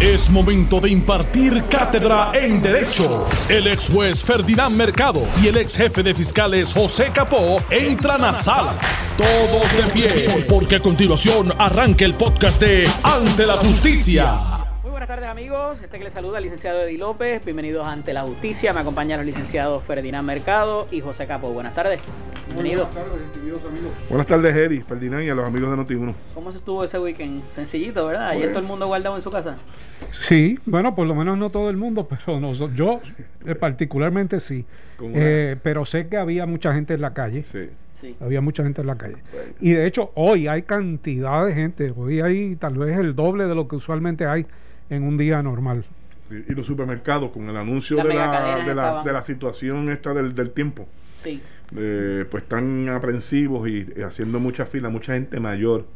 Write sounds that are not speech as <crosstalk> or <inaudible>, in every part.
Es momento de impartir cátedra en Derecho. El ex juez Ferdinand Mercado y el ex jefe de fiscales José Capó entran a sala. Todos de pie, porque a continuación arranca el podcast de Ante la Justicia. Buenas tardes amigos, este que les saluda el licenciado Eddie López, bienvenidos ante la justicia, me acompañan los licenciados Ferdinand Mercado y José Capó. Buenas tardes, bienvenidos. Buenas tardes, queridos amigos. Buenas tardes, Eddie, Ferdinand y a los amigos de Noti1. ¿Cómo se estuvo ese weekend? Sencillito, ¿verdad? Ayer Pues- todo el mundo guardado en su casa. Sí, bueno, por lo menos no todo el mundo, pero noso- yo eh, particularmente sí. Eh, pero sé que había mucha gente en la calle. Sí. Sí. Había mucha gente en la calle. Y de hecho, hoy hay cantidad de gente. Hoy hay tal vez el doble de lo que usualmente hay en un día normal. Y los supermercados con el anuncio de la, de, la, estaban- de la situación esta del, del tiempo, Sí. eh, pues están aprensivos y, y haciendo mucha fila, mucha gente mayor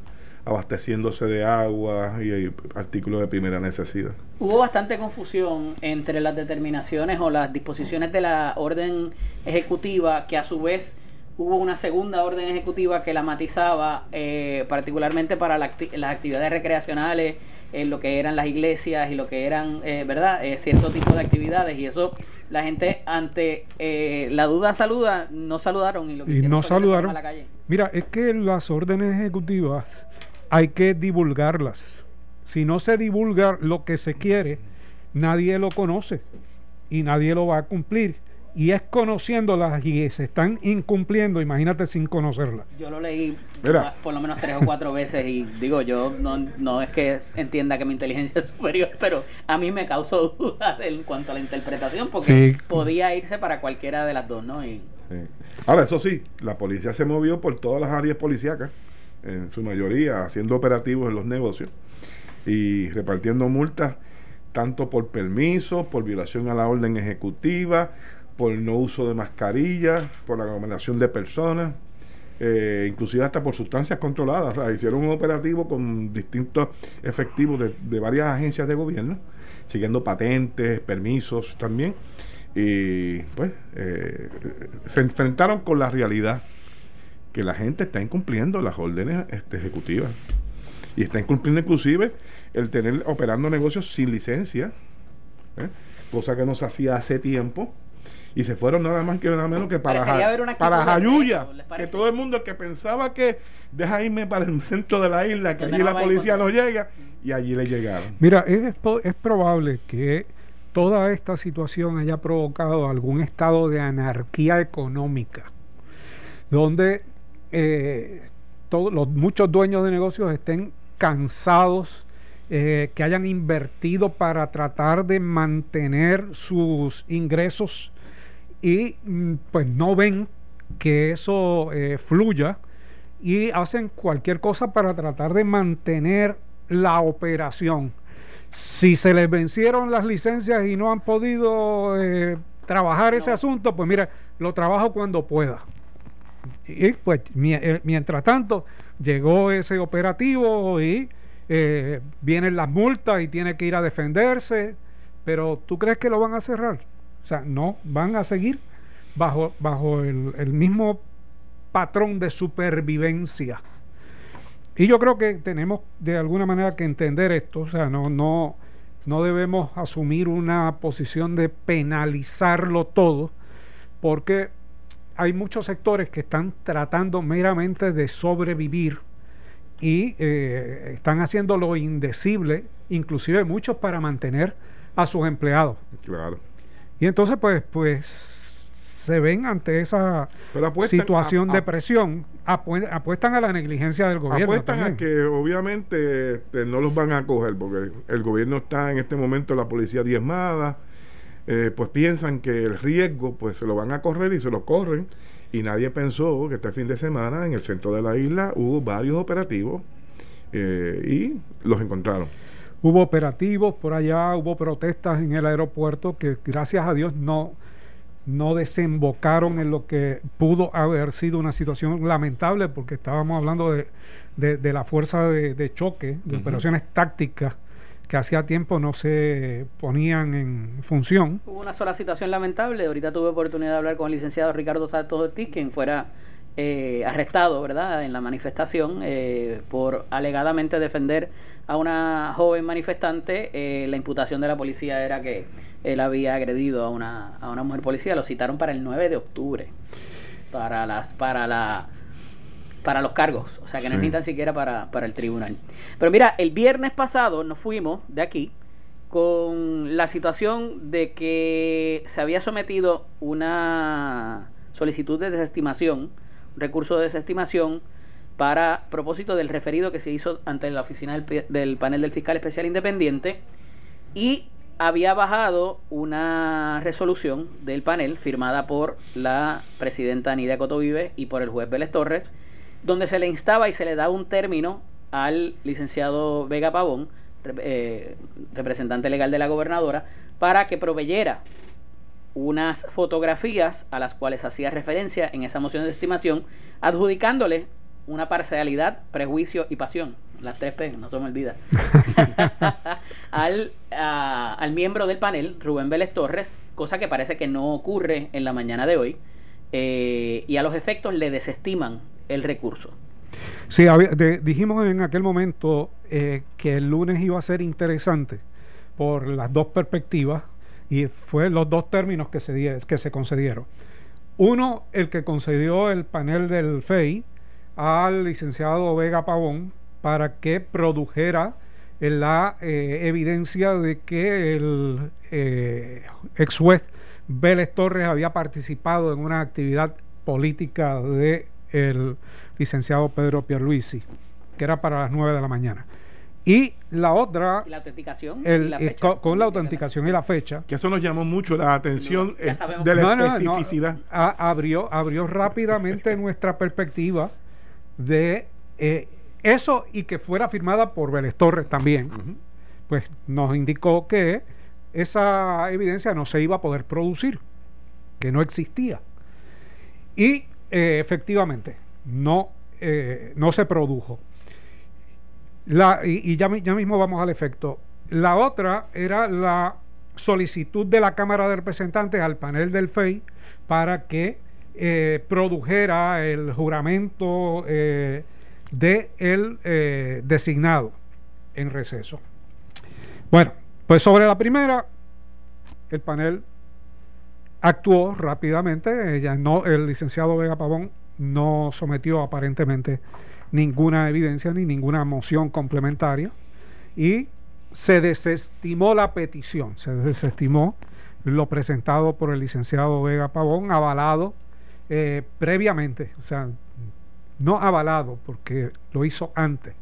abasteciéndose de agua y, y artículos de primera necesidad. Hubo bastante confusión entre las determinaciones o las disposiciones de la orden ejecutiva, que a su vez hubo una segunda orden ejecutiva que la matizaba, eh, particularmente para la acti- las actividades recreacionales, en lo que eran las iglesias y lo que eran, eh, ¿verdad?, eh, cierto tipo de actividades. Y eso, la gente ante eh, la duda saluda, no saludaron y lo que Y no saludaron. a la calle. Mira, es que las órdenes ejecutivas hay que divulgarlas. Si no se divulga lo que se quiere, nadie lo conoce y nadie lo va a cumplir. Y es conociéndolas y se están incumpliendo, imagínate sin conocerlas. Yo lo leí Mira. por lo menos tres o cuatro veces y digo, yo no, no es que entienda que mi inteligencia <laughs> es superior, pero a mí me causó dudas en cuanto a la interpretación porque Sí. podía irse para cualquiera de las dos, ¿no? Y Sí. Ahora, eso sí, la policía se movió por todas las áreas policíacas, en su mayoría haciendo operativos en los negocios y repartiendo multas tanto por permiso, por violación a la orden ejecutiva, por no uso de mascarillas, por aglomeración de personas, eh, inclusive hasta por sustancias controladas. O sea, hicieron un operativo con distintos efectivos de, varias agencias de gobierno, siguiendo patentes, permisos también. Y pues eh, se enfrentaron con la realidad que la gente está incumpliendo las órdenes este, ejecutivas. Y está incumpliendo inclusive el tener operando negocios sin licencia, ¿eh? cosa que no se hacía hace tiempo. Y se fueron nada más que nada menos que para, Ja- para Jayuya. respeto, ¿les Que todo el mundo que pensaba que deja irme para el <laughs> centro de la isla, que allí no la policía no llega, y allí le llegaron. Mira, es, es probable que toda esta situación haya provocado algún estado de anarquía económica, donde eh, todos los muchos dueños de negocios estén cansados, eh, que hayan invertido para tratar de mantener sus ingresos y mm, pues no ven que eso eh, fluya y hacen cualquier cosa para tratar de mantener la operación. Si se les vencieron las licencias y no han podido eh, trabajar ese asunto, pues mira, lo trabajo cuando pueda. Y pues eh, mientras tanto llegó ese operativo y eh, vienen las multas y tiene que ir a defenderse, pero ¿tú crees que lo van a cerrar? O sea, no, van a seguir bajo, bajo el, el mismo patrón de supervivencia. Y yo creo que tenemos de alguna manera que entender esto, o sea, no, no, no debemos asumir una posición de penalizarlo todo, porque hay muchos sectores que están tratando meramente de sobrevivir y eh, están haciendo lo indecible, inclusive muchos para mantener a sus empleados. Claro. Y entonces, pues, pues se ven ante esa situación a- de a- presión, apu- apuestan a la negligencia del gobierno. Apuestan a también. que obviamente este, no los van a coger porque el gobierno está en este momento, la policía diezmada, eh, pues piensan que el riesgo pues se lo van a correr y se lo corren y nadie pensó que este fin de semana en el centro de la isla hubo varios operativos eh, y los encontraron. Hubo operativos por allá, hubo protestas en el aeropuerto que gracias a Dios no, no desembocaron en lo que pudo haber sido una situación lamentable porque estábamos hablando de, de- de la fuerza de, de choque, de operaciones tácticas que hacía tiempo no se ponían en función. Hubo una sola situación lamentable. Ahorita tuve oportunidad de hablar con el licenciado Ricardo Santos Ortiz, quien fuera eh, arrestado, ¿verdad?, en la manifestación eh, por alegadamente defender a una joven manifestante. Eh, la imputación de la policía era que él había agredido a una, a una mujer policía. Lo citaron para el 9 de octubre para las para la para los cargos, o sea que no es ni tan siquiera para, para el tribunal. Pero mira, el viernes pasado nos fuimos de aquí con la situación de que se había sometido una solicitud de desestimación recurso de desestimación para propósito del referido que se hizo ante la oficina del, panel del fiscal especial independiente y había bajado una resolución del panel firmada por la presidenta Nidia Cotovive y por el juez Vélez Torres, donde se le instaba y se le daba un término al licenciado Vega Pavón, eh, representante legal de la gobernadora, para que proveyera unas fotografías a las cuales hacía referencia en esa moción de estimación, adjudicándole una parcialidad, prejuicio y pasión, las tres P, no se me olvida, <laughs> al, al miembro del panel, Rubén Vélez Torres, cosa que parece que no ocurre en la mañana de hoy, eh, y a los efectos le desestiman el recurso. Sí, dijimos en aquel momento eh, que el lunes iba a ser interesante por las dos perspectivas y fue los dos términos que se, que se concedieron. Uno, el que concedió el panel del FEI al licenciado Vega Pavón para que produjera la eh, evidencia de que el eh, ex juez Vélez Torres había participado en una actividad política del el licenciado Pedro Pierluisi, que era para las 9 de la mañana. Y la otra. la autenticación. Eh, con, la autenticación y la fecha. Que eso nos llamó mucho la atención eh, de la especificidad. abrió, abrió rápidamente nuestra perspectiva de eh, eso y que fuera firmada por Vélez Torres también. Pues nos indicó que esa evidencia no se iba a poder producir, que no existía. Y efectivamente, no, no se produjo. La, y, ya, ya mismo vamos al efecto. La otra era la solicitud de la Cámara de Representantes al panel del FEI para que eh, produjera el juramento eh, de el eh, designado en receso. Bueno, pues sobre la primera, el panel actuó rápidamente. Ya no, el licenciado Vega Pavón no sometió aparentemente ninguna evidencia ni ninguna moción complementaria y se desestimó la petición, se desestimó lo presentado por el licenciado Vega Pavón, avalado eh, previamente, o sea, no avalado porque lo hizo antes.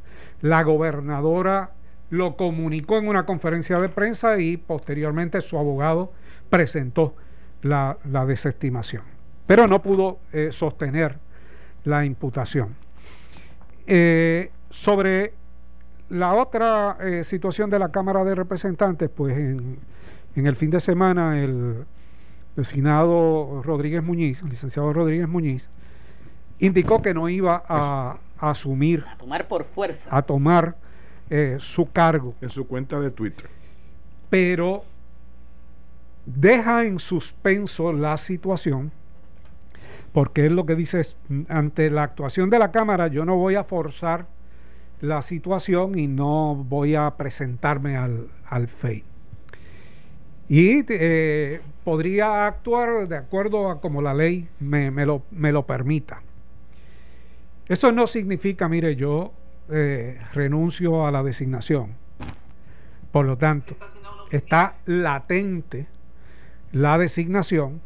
La gobernadora lo comunicó en una conferencia de prensa y posteriormente su abogado presentó la, desestimación, pero no pudo eh, sostener la imputación. Eh, sobre la otra situación de la Cámara de Representantes, pues en, el fin de semana el designado Rodríguez Muñiz, el licenciado Rodríguez Muñiz, indicó que no iba a, asumir, a tomar por fuerza, a tomar eh, su cargo. En su cuenta de Twitter. Pero deja en suspenso la situación porque es lo que dice, ante la actuación de la Cámara yo no voy a forzar la situación y no voy a presentarme al, al FEI. Y eh, podría actuar de acuerdo a como la ley me, lo, me lo, permita. Eso no significa, mire, yo eh, renuncio a la designación. Por lo tanto, está latente la designación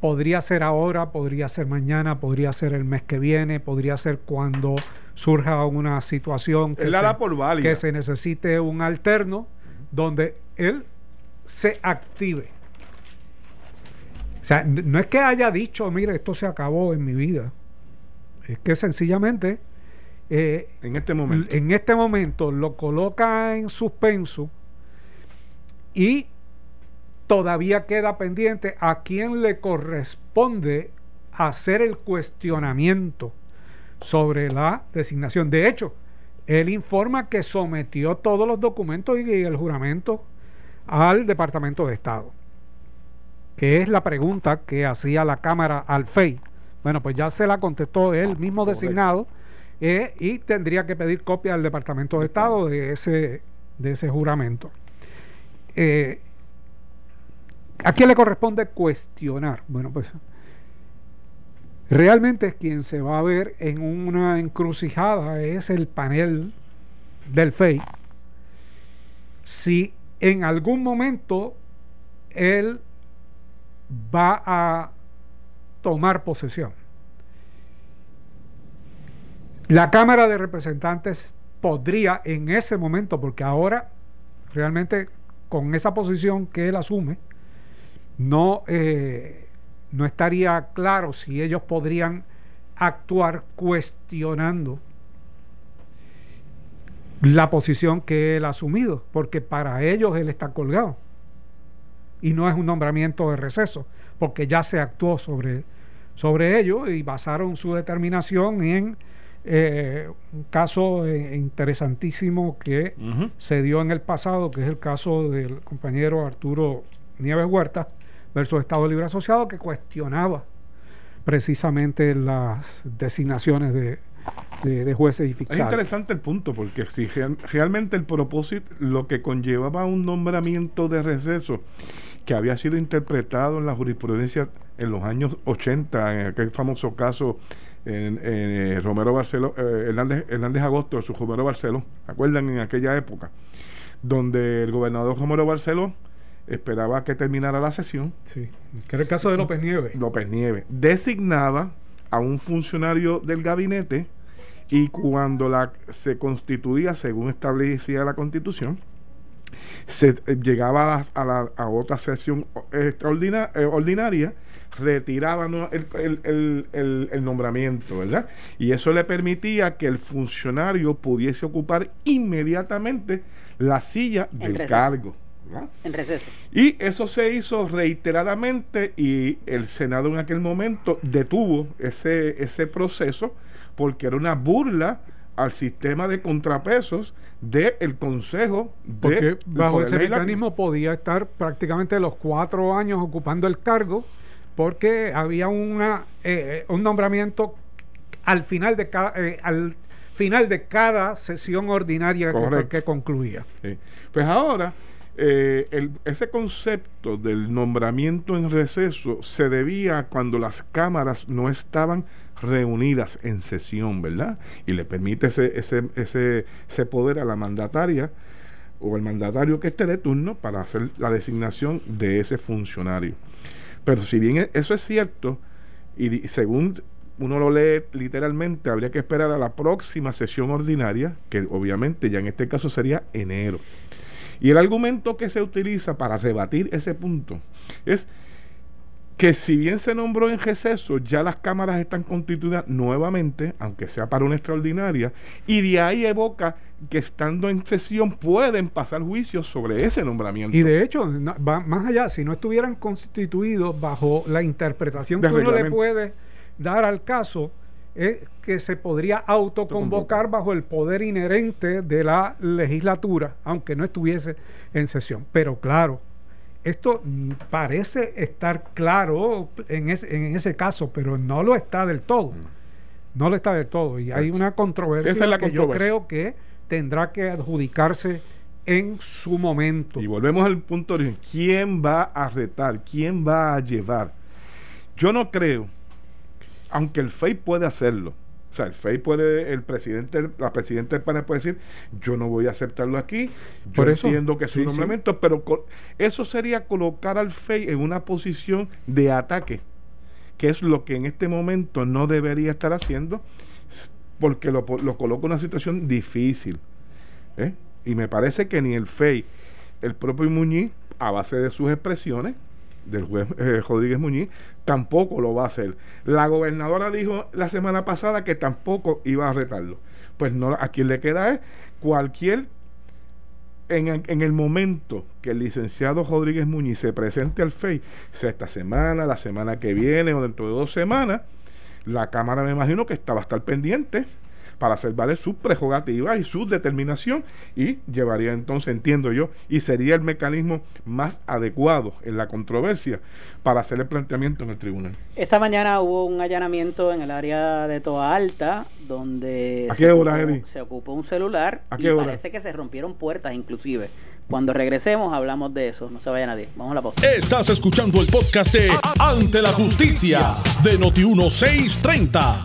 Podría ser ahora, podría ser mañana, podría ser el mes que viene, podría ser cuando surja una situación que, se, que se necesite un alterno donde él se active. O sea, no es que haya dicho, mire, esto se acabó en mi vida. Es que sencillamente eh, en este momento en este momento lo coloca en suspenso y todavía queda pendiente a quién le corresponde hacer el cuestionamiento sobre la designación. De hecho, él informa que sometió todos los documentos y el juramento al Departamento de Estado, que es la pregunta que hacía la Cámara al FEI Bueno, pues ya se la contestó él mismo designado eh, y tendría que pedir copia al Departamento de Estado de ese, de ese juramento. Eh, ¿A quién le corresponde cuestionar? Bueno, pues realmente es quien se va a ver en una encrucijada, es el panel del FEI. Si en algún momento él va a tomar posesión. La Cámara de Representantes podría en ese momento, porque ahora realmente con esa posición que él asume, no, eh, no estaría claro si ellos podrían actuar cuestionando la posición que él ha asumido, porque para ellos él está colgado. Y no es un nombramiento de receso, porque ya se actuó sobre, sobre ello y basaron su determinación en eh, un caso eh, interesantísimo que se dio en el pasado, que es el caso del compañero Arturo Nieves Huerta versus Estado Libre Asociado, que cuestionaba precisamente las designaciones de, de, jueces y fiscales. Es interesante el punto, porque si realmente el propósito, lo que conllevaba un nombramiento de receso, que había sido interpretado en la jurisprudencia en los años 80, en aquel famoso caso en, eh, Romero Barceló, eh, Hernández, Hernández Agosto, su Romero Barceló, ¿se acuerdan en aquella época? Donde el gobernador Romero Barceló esperaba que terminara la sesión. Sí, que era el caso de López Nieves. López Nieves. Designaba a un funcionario del gabinete y cuando la, se constituía, según establecía la constitución, se eh, llegaba a, la, a otra sesión extraordinaria, eh, ordinaria, retiraban el, el, el, nombramiento, ¿verdad? Y eso le permitía que el funcionario pudiese ocupar inmediatamente la silla del cargo. En receso. Y eso se hizo reiteradamente y el Senado en aquel momento detuvo ese, ese proceso porque era una burla al sistema de contrapesos del Consejo de Porque bajo ese mecanismo podía estar prácticamente los cuatro años ocupando el cargo porque había una eh, un nombramiento al final de cada eh, al final de cada sesión ordinaria que, concluía. Pues ahora eh, ese concepto del nombramiento en receso se debía cuando las cámaras no estaban reunidas en sesión, ¿verdad? Y le permite ese, ese, ese, ese poder a la mandataria o el mandatario que esté de turno para hacer la designación de ese funcionario. Pero si bien e, eso es cierto, y según uno lo lee literalmente, habría que esperar a la próxima sesión ordinaria, que obviamente ya en este caso sería enero. Y el argumento que se utiliza para rebatir ese punto es que si bien se nombró en receso, ya las cámaras están constituidas nuevamente, aunque sea para una extraordinaria, y de ahí evoca que estando en sesión pueden pasar juicios sobre ese nombramiento. Y de hecho, va más allá, si no estuvieran constituidos bajo la interpretación que uno le puede dar al caso, es que se podría autoconvocar bajo el poder inherente de la legislatura, aunque no estuviese en sesión. Pero claro, esto parece estar claro en ese, en ese caso, pero no lo está del todo. No lo está del todo. Y hay una controversia la que yo creo que tendrá que adjudicarse en su momento. Y volvemos al punto de origen. ¿Quién va a retar? ¿Quién va a llevar? Yo no creo aunque el FEI puede hacerlo. O sea, el FEI puede, el presidente, la presidenta del panel puede decir, yo no voy a aceptarlo aquí, yo entiendo que es un nombramiento, pero eso sería colocar al FEI en una posición de ataque, que es lo que en este momento no debería estar haciendo, porque lo, lo coloca en una situación difícil. ¿eh? Y me parece que ni el FEI, el propio Muñiz, a base de sus expresiones, del juez eh, Rodríguez Muñiz, tampoco lo va a hacer. La gobernadora dijo la semana pasada que tampoco iba a retarlo. Pues no, a quien le queda es cualquier, en, en el momento que el licenciado Rodríguez Muñiz se presente al FEI, sea esta semana, la semana que viene o dentro de dos semanas, la Cámara me imagino que está, va a estar pendiente para hacer valer sus prerrogativas y su determinación y llevaría entonces, entiendo yo, y sería el mecanismo más adecuado en la controversia para hacer el planteamiento en el tribunal. Esta mañana hubo un allanamiento en el área de Toa Alta donde ¿A se, hora, ocupó, Eddie? se ocupó un celular ¿A y qué hora? parece que se rompieron puertas inclusive. Cuando regresemos hablamos de eso. No se vaya nadie. Vamos a la pausa. Estás escuchando el podcast de Ante la Justicia de Noti1630.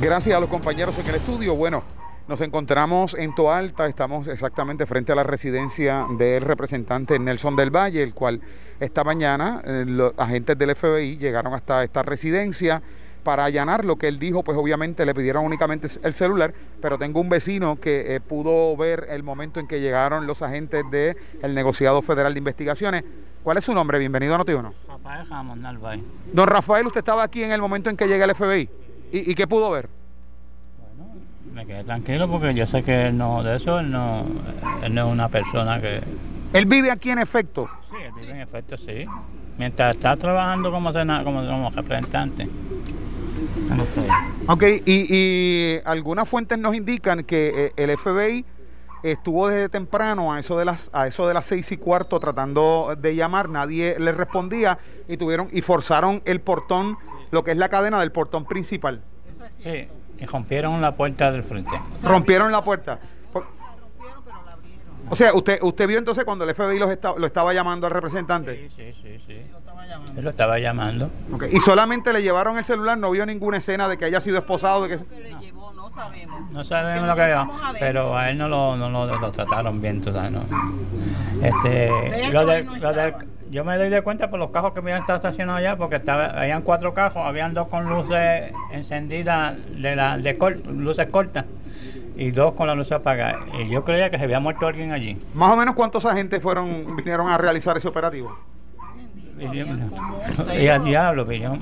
Gracias a los compañeros en el estudio. Bueno, nos encontramos en Toalta, estamos exactamente frente a la residencia del representante Nelson del Valle, el cual esta mañana eh, los agentes del FBI llegaron hasta esta residencia para allanar lo que él dijo, pues obviamente le pidieron únicamente el celular, pero tengo un vecino que eh, pudo ver el momento en que llegaron los agentes del negociado federal de investigaciones. ¿Cuál es su nombre? Bienvenido a Noti1. Rafael Jamón Narváez. Don Rafael, usted estaba aquí en el momento en que llega el FBI. ¿Y, y qué pudo ver? Bueno, me quedé tranquilo porque yo sé que él no, de eso él no, él no es una persona que... Él vive aquí en efecto. Sí, él vive en efecto, sí. Mientras está trabajando como, sena- como, como representante. No. Ok, y, y algunas fuentes nos indican que eh, el FBI estuvo desde temprano a eso de las a eso de las seis y cuarto tratando de llamar, nadie le respondía y tuvieron y forzaron el portón, lo que es la cadena del portón principal. Sí, y rompieron la puerta del frente. Rompieron la puerta. Por- O sea, usted usted vio entonces cuando el FBI los lo estaba llamando al representante. Sí, sí, sí, sí. Él lo estaba llamando. Y solamente le llevaron el celular, no vio ninguna escena de que haya sido esposado, de que No sabemos lo que era, pero a él no lo, no lo, lo trataron bien, tú sabes, ¿no? Este, lo de- lo del- yo me doy de cuenta por los cajos que habían estado estacionados allá, porque estaba, habían cuatro cajos, habían dos con luces encendidas, de la, de cor- luces cortas, y dos con las luces apagadas. Y yo creía que se había muerto alguien allí. más o menos cuántos agentes fueron vinieron a realizar ese operativo. Y, al diablo, vi un,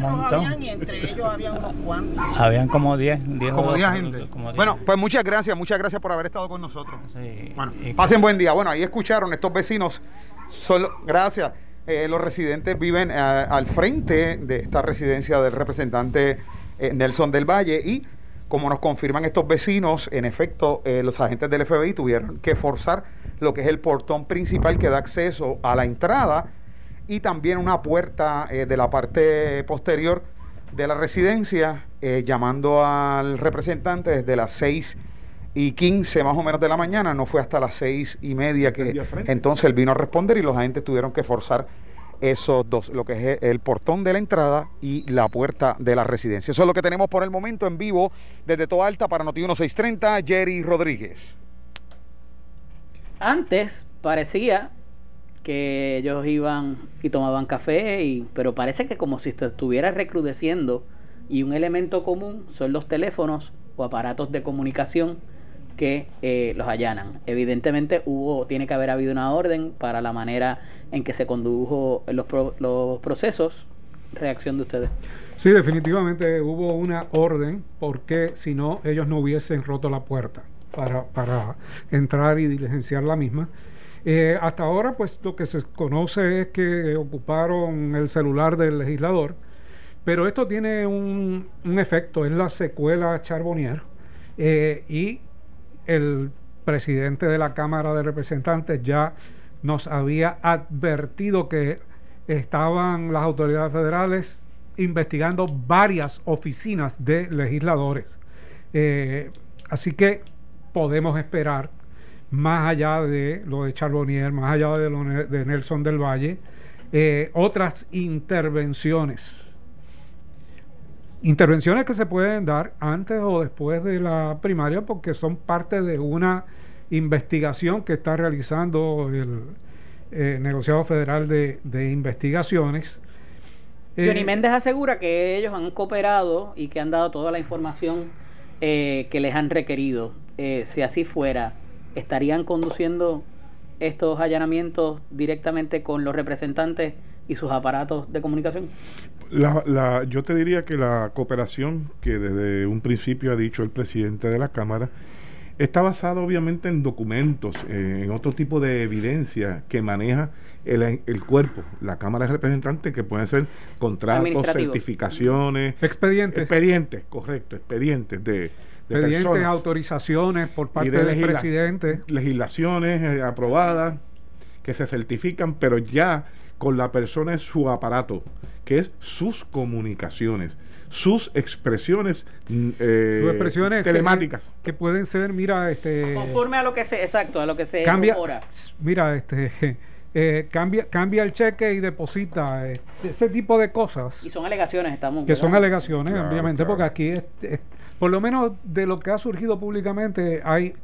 montón. y entre ellos había unos cuantos. Habían como 10, 10 Como o 10 12, agentes. como 10. Bueno, pues muchas gracias, muchas gracias por haber estado con nosotros. Sí, Bueno, pasen buen día. Bueno, ahí escucharon estos vecinos. Solo, gracias. Eh, los residentes viven eh, al frente de esta residencia del representante eh, Nelson del Valle y como nos confirman estos vecinos, en efecto, los agentes del FBI tuvieron que forzar lo que es el portón principal que da acceso a la entrada y también una puerta de la parte posterior de la residencia, llamando al representante desde las 6 y 15 más o menos de la mañana, no fue hasta las 6 y media que entonces él vino a responder y los agentes tuvieron que forzar esos dos, lo que es el portón de la entrada y la puerta de la residencia. Eso es lo que tenemos por el momento en vivo desde Toa Alta para Noti 1630, Jerry Rodríguez. Antes parecía que ellos iban y tomaban café, y, pero parece que como si se estuviera recrudeciendo y un elemento común son los teléfonos o aparatos de comunicación que eh, los allanan. Evidentemente hubo, tiene que haber habido una orden para la manera en que se condujo los, los procesos. Reacción de ustedes. Sí, definitivamente hubo una orden porque si no, ellos no hubiesen roto la puerta para, para entrar y diligenciar la misma. Eh, hasta ahora, pues lo que se conoce es que ocuparon el celular del legislador, pero esto tiene un, un efecto, es la secuela Charbonnier eh, y el presidente de la Cámara de Representantes ya nos había advertido que estaban las autoridades federales investigando varias oficinas de legisladores. Eh, así que podemos esperar, más allá de lo de Charbonnier, más allá de lo de Nelson del Valle, eh, otras intervenciones. Intervenciones que se pueden dar antes o después de la primaria porque son parte de una investigación que está realizando el eh, negociado federal de, de investigaciones. Eh, Johnny Méndez asegura que ellos han cooperado y que han dado toda la información eh, que les han requerido. Eh, si así fuera, ¿estarían conduciendo estos allanamientos directamente con los representantes y sus aparatos de comunicación? La, la- yo te diría que la cooperación que desde un principio ha dicho el presidente de la Cámara Está basado obviamente en documentos, eh, en otro tipo de evidencia que maneja el, el, cuerpo, la Cámara de Representantes, que pueden ser contratos, certificaciones. Expedientes. Expedientes, correcto, expedientes de, de expedientes, autorizaciones por parte del presidente. Legislaciones eh, aprobadas que se certifican, pero ya con la persona en su aparato, que es sus comunicaciones sus expresiones, mm, eh, expresiones telemáticas. que, pueden ser mira este conforme a lo que se exacto a lo que se cambia mira este <laughs> eh, cambia cambia el cheque y deposita este, ese tipo de cosas. Y son alegaciones estamos que son alegaciones obviamente porque aquí por lo menos de lo que ha surgido públicamente hay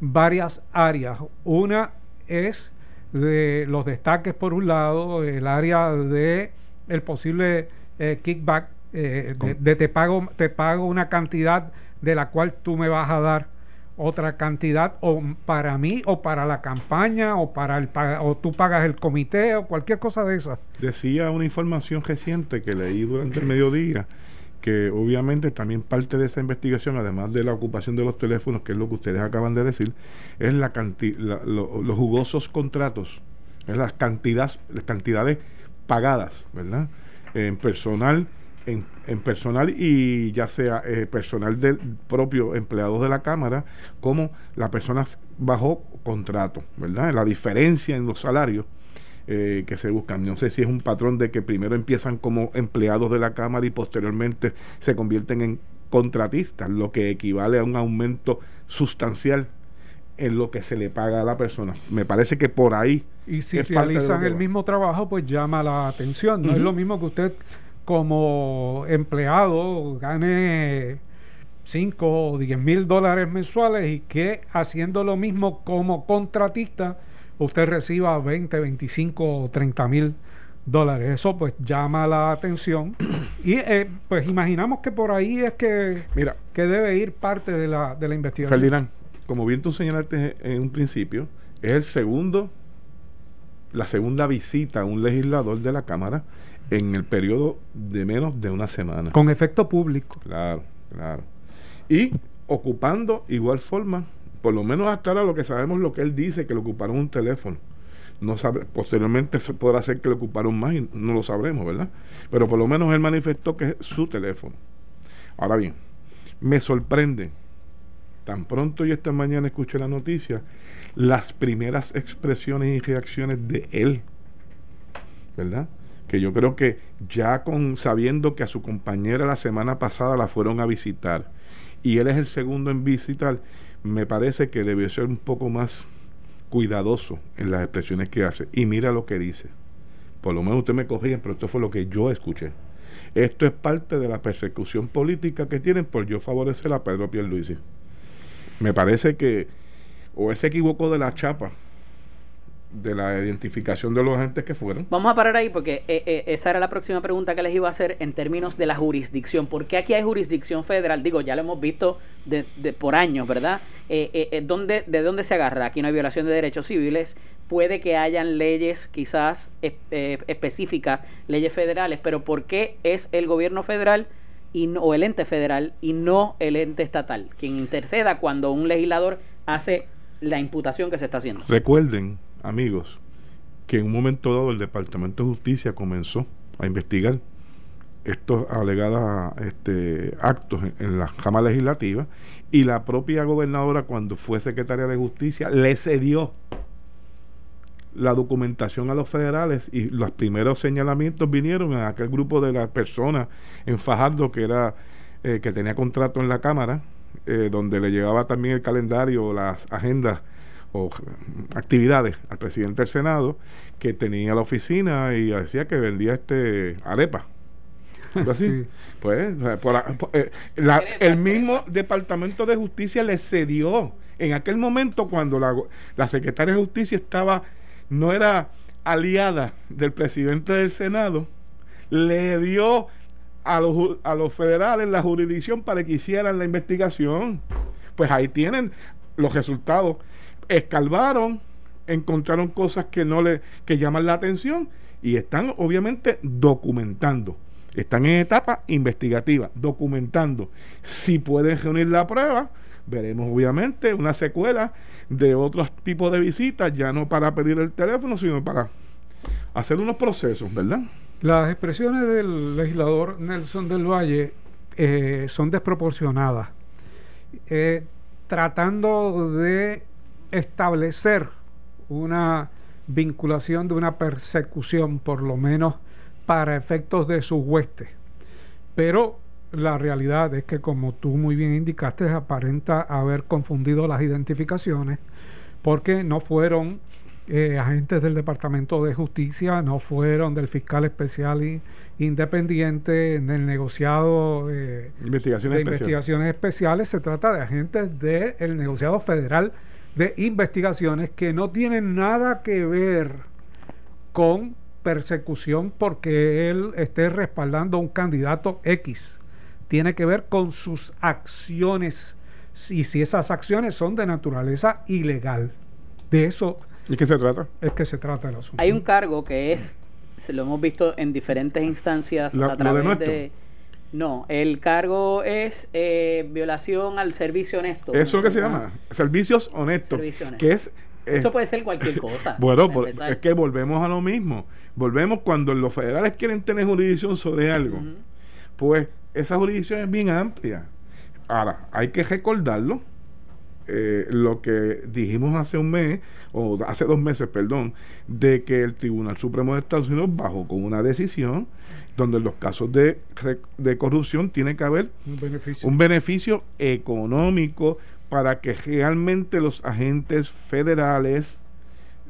varias áreas. Una es de los destaques por un lado el área de el posible eh, kickback eh, de, te pago te pago una cantidad de la cual tú me vas a dar otra cantidad o para mí o para la campaña o para el o tú pagas el comité o cualquier cosa de esa. Decía una información reciente que leí durante el mediodía que obviamente también parte de esa investigación, además de la ocupación de los teléfonos, que es lo que ustedes acaban de decir, es la, los jugosos contratos, es las cantidades, las cantidades pagadas, ¿verdad? En personal en, personal y ya sea eh, personal del propio empleados de la Cámara como la persona bajo contrato, ¿verdad? La diferencia en los salarios eh, que se buscan. No sé si es un patrón de que primero empiezan como empleados de la Cámara y posteriormente se convierten en contratistas, lo que equivale a un aumento sustancial en lo que se le paga a la persona. Me parece que por ahí. Y si realizan el mismo trabajo, pues llama la atención. No es lo mismo que usted como empleado gane 5 o 10 mil dólares mensuales y que haciendo lo mismo como contratista usted reciba 20, 25 o 30 mil dólares. Eso pues llama la atención y eh, pues imaginamos que por ahí es que, Mira, que debe ir parte de la, de la investigación. Ferdinand, como bien tú señalaste en un principio, es el segundo, la segunda visita a un legislador de la Cámara en el periodo de menos de una semana. Con efecto público. Claro, claro. Y ocupando igual forma, por lo menos hasta ahora lo que sabemos lo que él dice, que le ocuparon un teléfono. No sabe, posteriormente podrá ser que le ocuparon más y no lo sabremos, ¿verdad? Pero por lo menos él manifestó que es su teléfono. Ahora bien, me sorprende, tan pronto yo esta mañana escuché la noticia, las primeras expresiones y reacciones de él, ¿verdad? que yo creo que ya con sabiendo que a su compañera la semana pasada la fueron a visitar y él es el segundo en visitar, me parece que debió ser un poco más cuidadoso en las expresiones que hace. Y mira lo que dice. Por lo menos usted me corrige, pero esto fue lo que yo escuché. Esto es parte de la persecución política que tienen por yo favorecer a Pedro Pierluisi. Me parece que o él se equivocó de la chapa de la identificación de los agentes que fueron. Vamos a parar ahí porque eh, eh, esa era la próxima pregunta que les iba a hacer en términos de la jurisdicción. ¿Por qué aquí hay jurisdicción federal? Digo, ya lo hemos visto de, por años, ¿verdad? Eh, ¿dónde, ¿De dónde se agarra? Aquí no hay violación de derechos civiles. Puede que hayan leyes quizás específicas, leyes federales, pero ¿por qué es el gobierno federal y o el ente federal y no el ente estatal quien interceda cuando un legislador hace la imputación que se está haciendo? Recuerden amigos, que en un momento dado el Departamento de Justicia comenzó a investigar estos alegados este, actos en, la Cámara Legislativa y la propia gobernadora cuando fue secretaria de Justicia le cedió la documentación a los federales y los primeros señalamientos vinieron a aquel grupo de las personas en Fajardo que era eh, que tenía contrato en la Cámara eh, donde le llevaba también el calendario las agendas actividades al presidente del Senado que tenía la oficina y decía que vendía este arepa. Así. <laughs> Pues, eh, el mismo Departamento de Justicia le cedió en aquel momento cuando la, la secretaria de Justicia estaba, no era aliada del presidente del Senado, le dio a los, a los federales la jurisdicción para que hicieran la investigación. Pues ahí tienen los resultados escalvaron, encontraron cosas que no le que llaman la atención y están obviamente documentando. Están en etapa investigativa, documentando. Si pueden reunir la prueba, veremos obviamente una secuela de otros tipos de visitas, ya no para pedir el teléfono, sino para hacer unos procesos, ¿verdad? Las expresiones del legislador Nelson del Valle eh, son desproporcionadas, eh, tratando de establecer una vinculación de una persecución, por lo menos para efectos de sus huestes. Pero la realidad es que, como tú muy bien indicaste, aparenta haber confundido las identificaciones porque no fueron eh, agentes del Departamento de Justicia, no fueron del fiscal especial y, independiente, del negociado eh, investigaciones de investigaciones especiales, se trata de agentes del negociado federal de investigaciones que no tienen nada que ver con persecución porque él esté respaldando a un candidato X. Tiene que ver con sus acciones y si esas acciones son de naturaleza ilegal. De eso ¿Y qué se trata? es que se trata el asunto. Hay un cargo que es, se lo hemos visto en diferentes instancias a través de... No, el cargo es eh, violación al servicio honesto. Eso es lo que se Ah, llama servicios honestos, Servicio honesto. que es... eh, Eso puede ser cualquier cosa. <laughs> Bueno, empezar. es que volvemos a lo mismo. Volvemos cuando los federales quieren tener jurisdicción sobre algo. Pues esa jurisdicción es bien amplia. Ahora, hay que recordarlo. eh, lo que dijimos hace un mes, o hace dos meses, perdón, de que el Tribunal Supremo de Estados Unidos bajó con una decisión donde en los casos de, de corrupción tiene que haber Un beneficio. un beneficio económico para que realmente los agentes federales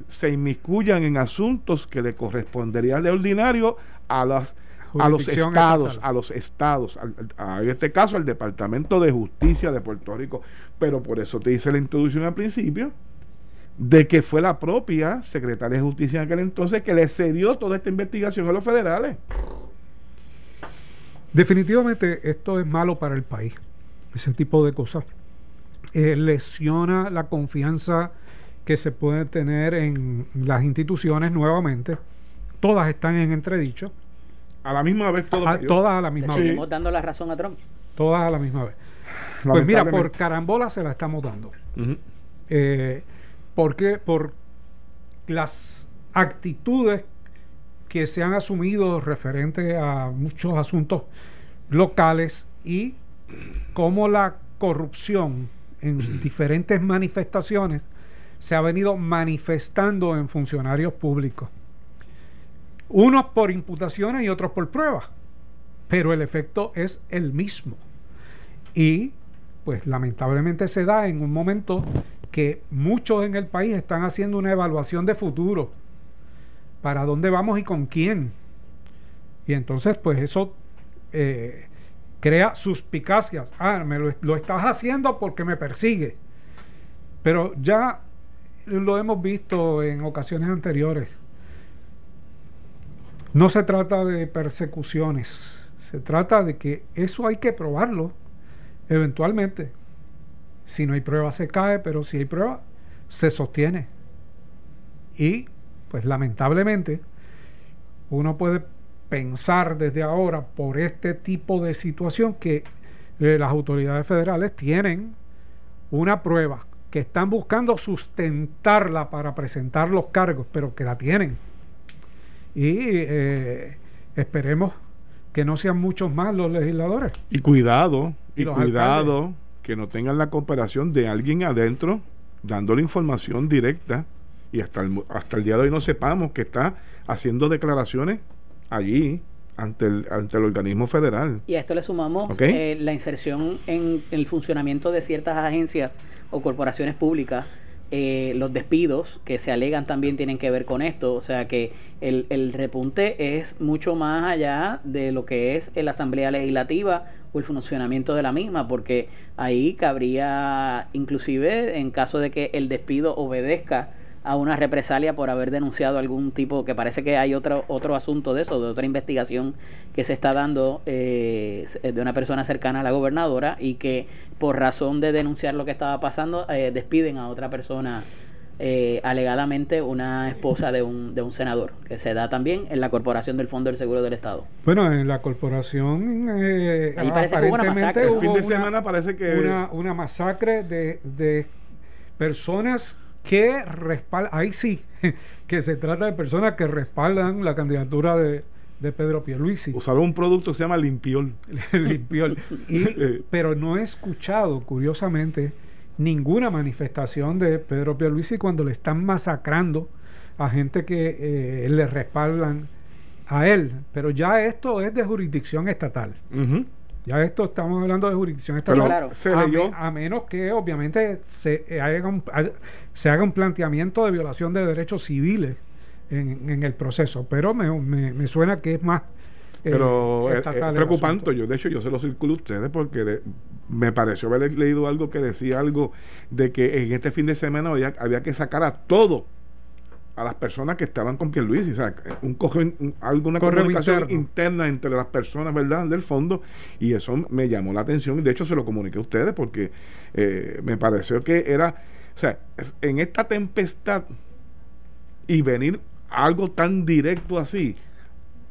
se inmiscuyan en asuntos que le correspondería de ordinario a las a los estados, a los estados, a- en este caso al Departamento de Justicia de Puerto Rico. Pero por eso te hice la introducción al principio de que fue la propia secretaria de Justicia en aquel entonces que le cedió toda esta investigación a los federales. Definitivamente esto es malo para el país. Ese tipo de cosas eh, lesiona la confianza que se puede tener en las instituciones nuevamente. Todas están en entredicho, A la misma vez todo a- todas a la misma vez. seguimos dando la razón a Trump. Todas a la misma vez. Pues mira, por carambola se la estamos dando. Eh, porque por las actitudes que se han asumido referente a muchos asuntos locales y cómo la corrupción en diferentes manifestaciones se ha venido manifestando en funcionarios públicos. Unos por imputaciones y otros por pruebas, pero el efecto es el mismo. Y pues lamentablemente se da en un momento que muchos en el país están haciendo una evaluación de futuro. ¿Para dónde vamos y con quién? Y entonces pues eso eh, crea suspicacias. Ah, me lo, lo estás haciendo porque me persigue. Pero ya lo hemos visto en ocasiones anteriores. No se trata de persecuciones, se trata de que eso hay que probarlo eventualmente. Si no hay prueba se cae, pero si hay prueba se sostiene. Y pues lamentablemente uno puede pensar desde ahora por este tipo de situación que eh, las autoridades federales tienen una prueba que están buscando sustentarla para presentar los cargos, pero que la tienen. Y eh, esperemos que no sean muchos más los legisladores. Y cuidado, Y cuidado que no tengan la cooperación de alguien adentro dándole información directa y hasta el, hasta el día de hoy no sepamos que está haciendo declaraciones allí ante el, ante el organismo federal. Y a esto le sumamos eh, la inserción en el funcionamiento de ciertas agencias o corporaciones públicas. Eh, los despidos que se alegan también tienen que ver con esto. O sea que el, el repunte es mucho más allá de lo que es la Asamblea Legislativa o el funcionamiento de la misma, porque ahí cabría, inclusive en caso de que el despido obedezca a una represalia por haber denunciado algún tipo, que parece que hay otro, otro asunto de eso, de otra investigación que se está dando eh, de una persona cercana a la gobernadora y que por razón de denunciar lo que estaba pasando eh, despiden a otra persona eh, alegadamente una esposa de un, de un senador, que se da también en la Corporación del Fondo del Seguro del Estado. Bueno, en la corporación eh, Ahí parece que hubo una masacre. El fin de una- semana parece que una, una masacre de, de personas que respaldan, ahí sí, <laughs> que se trata de personas que respaldan la candidatura de, de Pedro Pierluisi. usaron un producto que se llama Limpiol. <laughs> Limpió. Y, <laughs> pero no he escuchado, curiosamente, ninguna manifestación de Pedro Pierluisi cuando le están masacrando a gente que eh, le respaldan a él. Pero ya esto es de jurisdicción estatal. Ujú. Ya esto estamos hablando de jurisdicción Pero estatal. claro. se a, leyó. me- a menos que obviamente se eh, haga un, se haga un planteamiento de violación de derechos civiles en, en el proceso. Pero me, me- me suena que es más eh, Pero es, estatal es preocupante. Yo, de hecho, yo se lo circulo a ustedes porque de- me pareció haber leído algo que decía algo de que en este fin de semana había, había que sacar a todo a las personas que estaban con Pierluisi, o sea, un coge, un- alguna Correo comunicación interno. interna entre las personas, ¿verdad?, del fondo, y eso me llamó la atención, y de hecho se lo comuniqué a ustedes porque eh, me pareció que era, o sea, en esta tempestad y venir algo tan directo así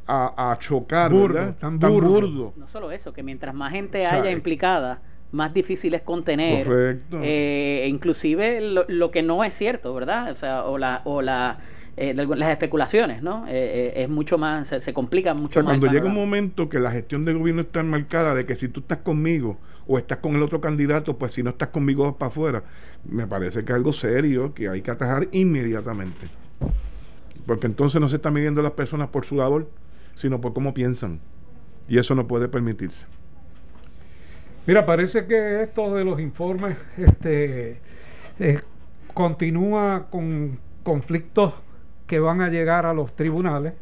a, a chocar, Burdo, ¿verdad? tan burdo. No solo eso, que mientras más gente O sea, haya eh, implicada, más difícil es contener. Correcto. Eh, inclusive lo, lo que no es cierto, ¿verdad? O sea, o la, o la eh, las especulaciones, ¿no? Eh, eh, es mucho más, se, se complica O mucho sea, más. cuando llega un momento que la gestión del gobierno está enmarcada de que si tú estás conmigo o estás con el otro candidato, pues si no estás conmigo vas para afuera, me parece que es algo serio que hay que atajar inmediatamente. Porque entonces no se están midiendo las personas por su labor, sino por cómo piensan. Y eso no puede permitirse. Mira, parece que esto de los informes este, eh, continúa con conflictos que van a llegar a los tribunales.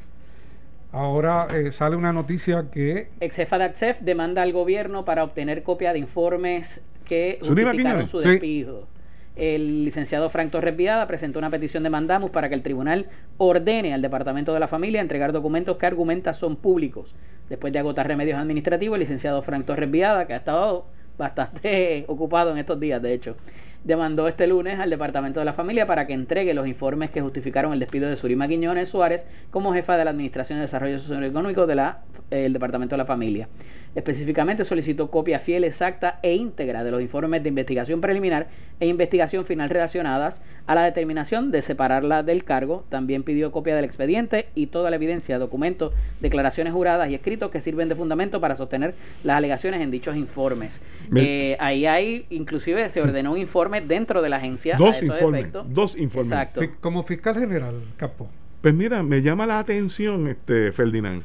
Ahora eh, sale una noticia que Ex jefa de ACCEF demanda al gobierno para obtener copia de informes que justificaron su Sí. despido. El licenciado Frank Torres Viada presentó una petición de mandamus para que el tribunal ordene al Departamento de la Familia entregar documentos que argumenta son públicos. Después de agotar remedios administrativos, el licenciado Frank Torres Viada, que ha estado bastante <laughs> ocupado en estos días, de hecho, demandó este lunes al Departamento de la Familia para que entregue los informes que justificaron el despido de Surima Quiñones Suárez como jefa de la Administración de Desarrollo Socioeconómico del Departamento de la Familia. Específicamente solicitó copia fiel, exacta e íntegra de los informes de investigación preliminar e investigación final relacionadas a la determinación de separarla del cargo. También pidió copia del expediente y toda la evidencia, documentos, declaraciones juradas y escritos que sirven de fundamento para sostener las alegaciones en dichos informes. Me- Eh, ahí hay, inclusive se ordenó un informe dentro de la agencia. a Dos esos informes, efectos. dos informes. Exacto. como fiscal general, Capo, Pues mira, me llama la atención, este Ferdinand,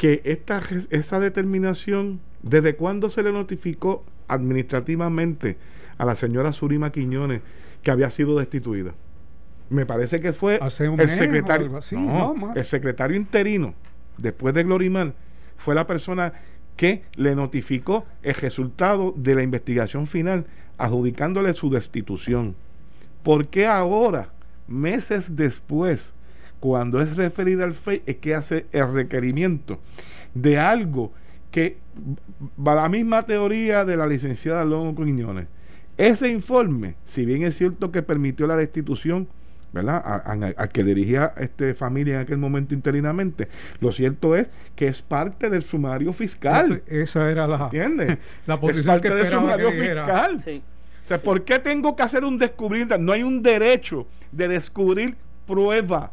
que esta, esa determinación, ¿desde cuándo se le notificó administrativamente a la señora Surima Quiñones que había sido destituida? Me parece que fue Hace un el mes secretario, algo así, no, no, más. el secretario interino, después de Glorimar, fue la persona que le notificó el resultado de la investigación final, adjudicándole su destitución. ¿Por qué ahora, meses después, cuando es referida al FEI, es que hace el requerimiento de algo que va la misma teoría de la licenciada Longo Quiñones? Ese informe, si bien es cierto que permitió la destitución, ¿verdad? A, a- a que dirigía este familia en aquel momento interinamente, lo cierto es que es parte del sumario fiscal. esa era la, ¿Entiendes? <laughs> la es posición parte que del sumario que fiscal. Sí. O sea, ¿por qué tengo que hacer un descubrimiento? No hay un derecho de descubrir prueba.